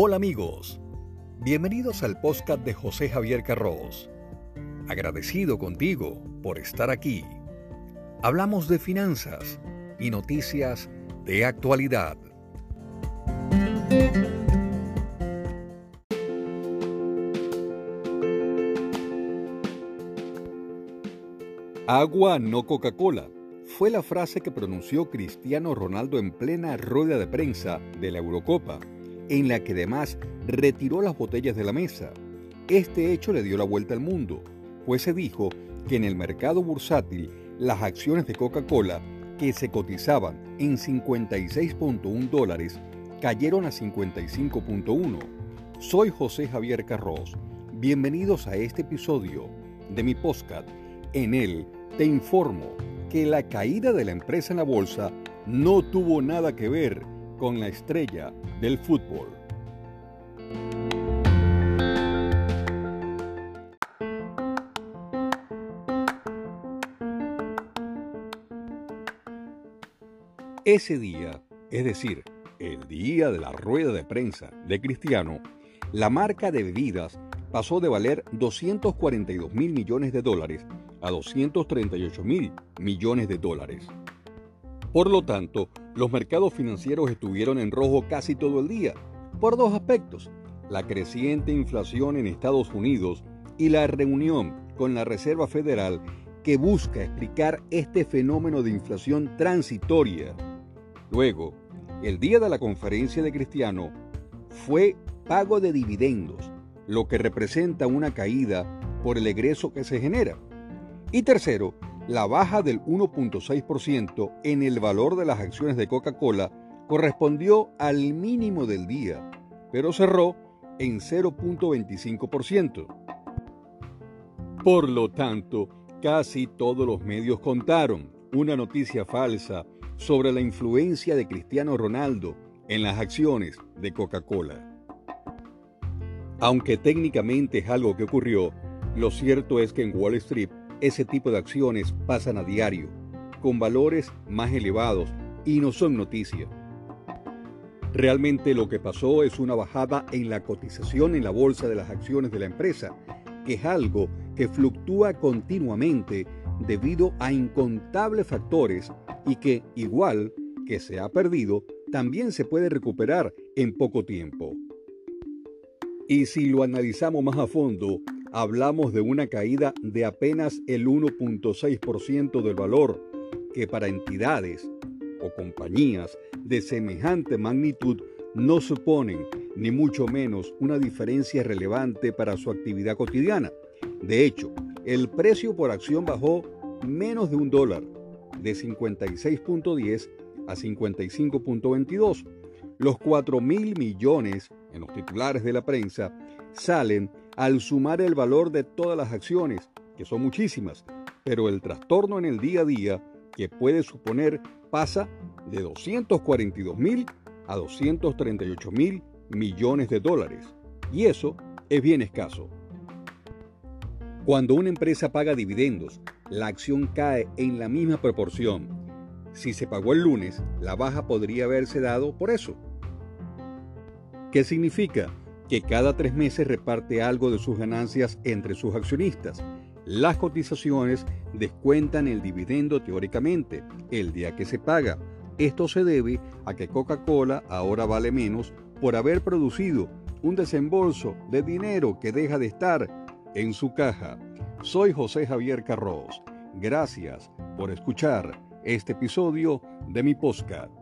Hola amigos, bienvenidos al podcast de José Javier Carros. Agradecido contigo por estar aquí. Hablamos de finanzas y noticias de actualidad. Agua, no Coca-Cola, fue la frase que pronunció Cristiano Ronaldo en plena rueda de prensa de la Eurocopa, en la que además retiró las botellas de la mesa. Este hecho le dio la vuelta al mundo, pues se dijo que en el mercado bursátil las acciones de Coca-Cola, que se cotizaban en 56.1 dólares, cayeron a 55.1. Soy José Javier Carros. Bienvenidos a este episodio de mi podcast. En él te informo que la caída de la empresa en la bolsa no tuvo nada que ver con la estrella del fútbol. Ese día, es decir, el día de la rueda de prensa de Cristiano, la marca de bebidas pasó de valer 242 mil millones de dólares a 238 mil millones de dólares. Por lo tanto, los mercados financieros estuvieron en rojo casi todo el día, por dos aspectos, la creciente inflación en Estados Unidos y la reunión con la Reserva Federal que busca explicar este fenómeno de inflación transitoria. Luego, el día de la conferencia de Cristiano fue pago de dividendos, lo que representa una caída por el egreso que se genera. Y tercero, la baja del 1.6% en el valor de las acciones de Coca-Cola correspondió al mínimo del día, pero cerró en 0.25%. Por lo tanto, casi todos los medios contaron una noticia falsa sobre la influencia de Cristiano Ronaldo en las acciones de Coca-Cola. Aunque técnicamente es algo que ocurrió, lo cierto es que en Wall Street ese tipo de acciones pasan a diario, con valores más elevados y no son noticia. Realmente lo que pasó es una bajada en la cotización en la bolsa de las acciones de la empresa, que es algo que fluctúa continuamente debido a incontables factores y que, igual que se ha perdido, también se puede recuperar en poco tiempo. Y si lo analizamos más a fondo, hablamos de una caída de apenas el 1.6% del valor, que para entidades o compañías de semejante magnitud no suponen ni mucho menos una diferencia relevante para su actividad cotidiana. De hecho, el precio por acción bajó menos de un dólar, de 56.10 a 55.22. Los 4 mil millones en los titulares de la prensa salen al sumar el valor de todas las acciones, que son muchísimas, pero el trastorno en el día a día que puede suponer pasa de 242 mil a 238 mil millones de dólares. Y eso es bien escaso. Cuando una empresa paga dividendos, la acción cae en la misma proporción. Si se pagó el lunes, la baja podría haberse dado por eso. ¿Qué significa? Que cada tres meses reparte algo de sus ganancias entre sus accionistas. Las cotizaciones descuentan el dividendo teóricamente el día que se paga. Esto se debe a que Coca-Cola ahora vale menos por haber producido un desembolso de dinero que deja de estar en su caja. Soy José Javier Carros. Gracias por escuchar este episodio de mi podcast.